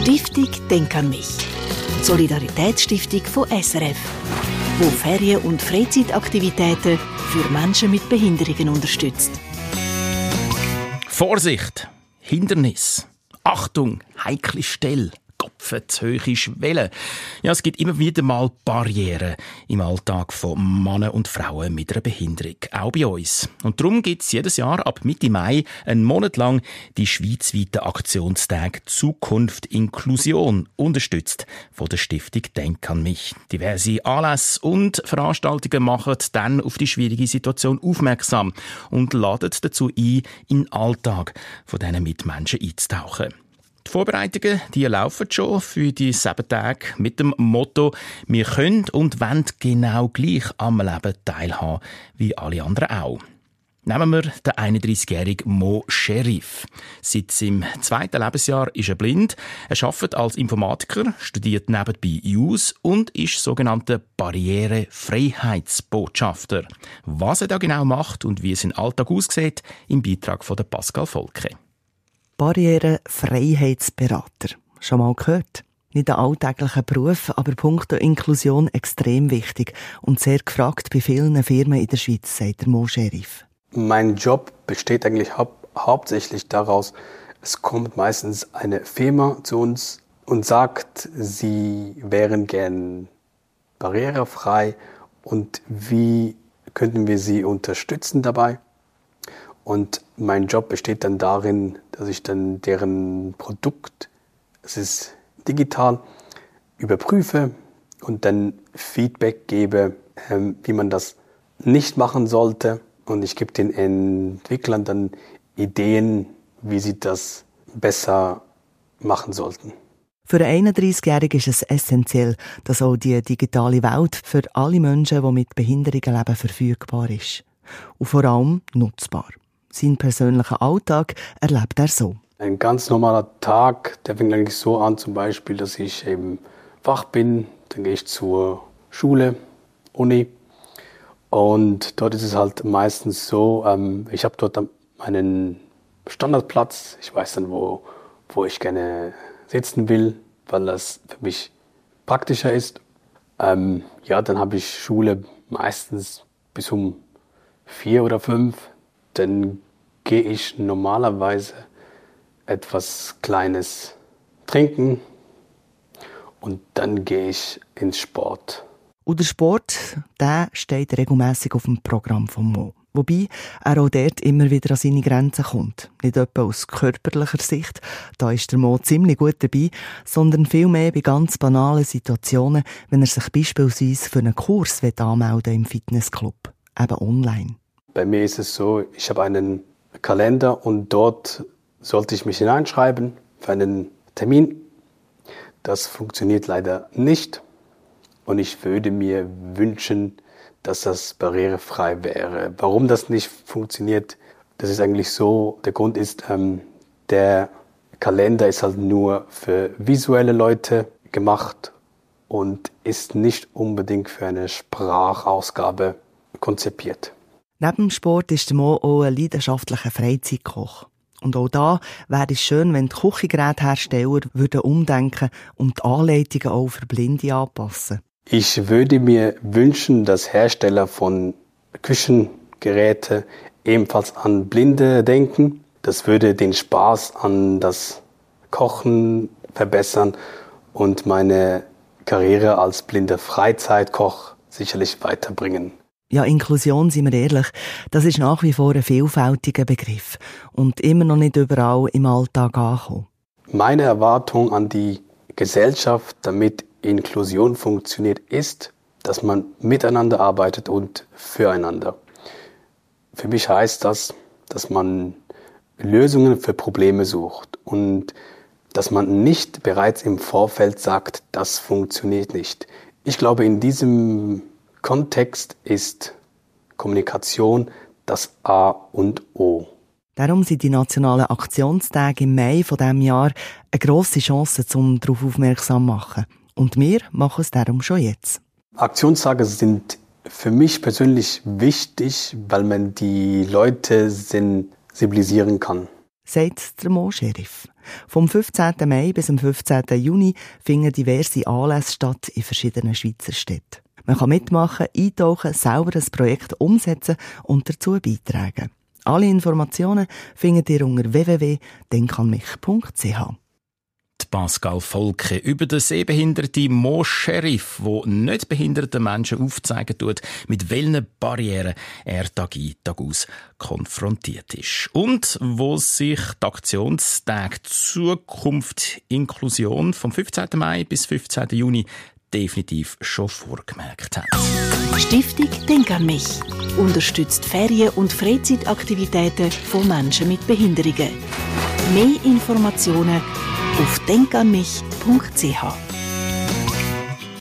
Stiftung Denk an mich. Solidaritätsstiftung von SRF, wo Ferien- und Freizeitaktivitäten für Menschen mit Behinderungen unterstützt. Vorsicht! Hindernis! Achtung! Heikle Stelle! Kopfen, zu hohe Schwellen. Ja, es gibt immer wieder mal Barrieren im Alltag von Männern und Frauen mit einer Behinderung, auch bei uns. Und darum gibt es jedes Jahr ab Mitte Mai einen Monat lang die schweizweiten Aktionstage Zukunft Inklusion, unterstützt von der Stiftung Denk an mich. Diverse Anlässe und Veranstaltungen machen dann auf die schwierige Situation aufmerksam und laden dazu ein, in den Alltag von diesen Mitmenschen einzutauchen. Die Vorbereitungen die laufen schon für die sieben Tage mit dem Motto «Wir können und wollen genau gleich am Leben teilhaben wie alle anderen auch». Nehmen wir den 31-jährigen Mo Sheriff. Seit seinem zweiten Lebensjahr ist er blind. Er arbeitet als Informatiker, studiert nebenbei JUS und ist sogenannter Barrierefreiheitsbotschafter. Was er da genau macht und wie sein Alltag aussieht, im Beitrag von Pascal Volke. Barrierefreiheitsberater. Schon mal gehört? Nicht ein alltäglicher Beruf, aber punkto Inklusion extrem wichtig und sehr gefragt bei vielen Firmen in der Schweiz, sagt der Mo Sheriff. Mein Job besteht eigentlich hau hauptsächlich daraus, es kommt meistens eine Firma zu uns und sagt, sie wären gern barrierefrei und wie könnten wir sie unterstützen dabei. Und mein Job besteht dann darin, dass ich dann deren Produkt, es ist digital, überprüfe und dann Feedback gebe, ähm, wie man das nicht machen sollte. Und ich gebe den Entwicklern dann Ideen, wie sie das besser machen sollten. Für einen 31-Jährigen ist es essentiell, dass auch die digitale Welt für alle Menschen, die mit Behinderungen leben, verfügbar ist. Und vor allem nutzbar. Seinen persönlichen Alltag erlebt er so. Ein ganz normaler Tag, der fängt eigentlich so an, zum Beispiel, dass ich eben wach bin, dann gehe ich zur Schule, Uni. Und dort ist es halt meistens so, ähm, ich habe dort meinen Standardplatz. Ich weiß dann, wo, wo ich gerne sitzen will, weil das für mich praktischer ist. Ähm, ja, dann habe ich Schule meistens bis um vier oder fünf dann gehe ich normalerweise etwas Kleines trinken und dann gehe ich ins Sport. Und der Sport, der steht regelmäßig auf dem Programm von Mo. Wobei er auch dort immer wieder an seine Grenzen kommt. Nicht etwa aus körperlicher Sicht, da ist der Mo ziemlich gut dabei, sondern vielmehr bei ganz banalen Situationen, wenn er sich beispielsweise für einen Kurs anmelden im Fitnessclub, eben online. Bei mir ist es so, ich habe einen Kalender und dort sollte ich mich hineinschreiben für einen Termin. Das funktioniert leider nicht und ich würde mir wünschen, dass das barrierefrei wäre. Warum das nicht funktioniert, das ist eigentlich so, der Grund ist, ähm, der Kalender ist halt nur für visuelle Leute gemacht und ist nicht unbedingt für eine Sprachausgabe konzipiert. Neben dem Sport ist der Mo auch ein leidenschaftlicher Freizeitkoch. Und auch da wäre es schön, wenn die Küchengeräthersteller würden umdenken und die Anleitungen auch für Blinde anpassen. Ich würde mir wünschen, dass Hersteller von Küchengeräten ebenfalls an Blinde denken. Das würde den Spaß an das Kochen verbessern und meine Karriere als blinder Freizeitkoch sicherlich weiterbringen. Ja, Inklusion, sind wir ehrlich, das ist nach wie vor ein vielfältiger Begriff und immer noch nicht überall im Alltag angekommen. Meine Erwartung an die Gesellschaft, damit Inklusion funktioniert, ist, dass man miteinander arbeitet und füreinander. Für mich heißt das, dass man Lösungen für Probleme sucht und dass man nicht bereits im Vorfeld sagt, das funktioniert nicht. Ich glaube, in diesem Kontext ist Kommunikation das A und O. Darum sind die nationalen Aktionstage im Mai von diesem Jahr eine grosse Chance, um darauf aufmerksam zu machen. Und wir machen es darum schon jetzt. Aktionstage sind für mich persönlich wichtig, weil man die Leute sensibilisieren kann. sagt der Mo Sheriff. Vom 15. Mai bis zum 15. Juni finden diverse Anlässe statt in verschiedenen Schweizer Städten. Man kann mitmachen, eintauchen, selber das Projekt umsetzen und dazu beitragen. Alle Informationen findet ihr unter www.denkanmich.ch. Pascal Volke über den sehbehinderten Mo Sheriff, wo nicht behinderten Menschen aufzeigen tut, mit welchen Barrieren er Tag ein, Tag aus konfrontiert ist. Und wo sich die Aktionstag Zukunft Inklusion vom 15. Mai bis 15. Juni definitiv schon vorgemerkt hat. Stiftung Denk an mich unterstützt Ferien- und Freizeitaktivitäten von Menschen mit Behinderungen. Mehr Informationen auf denkanmich.ch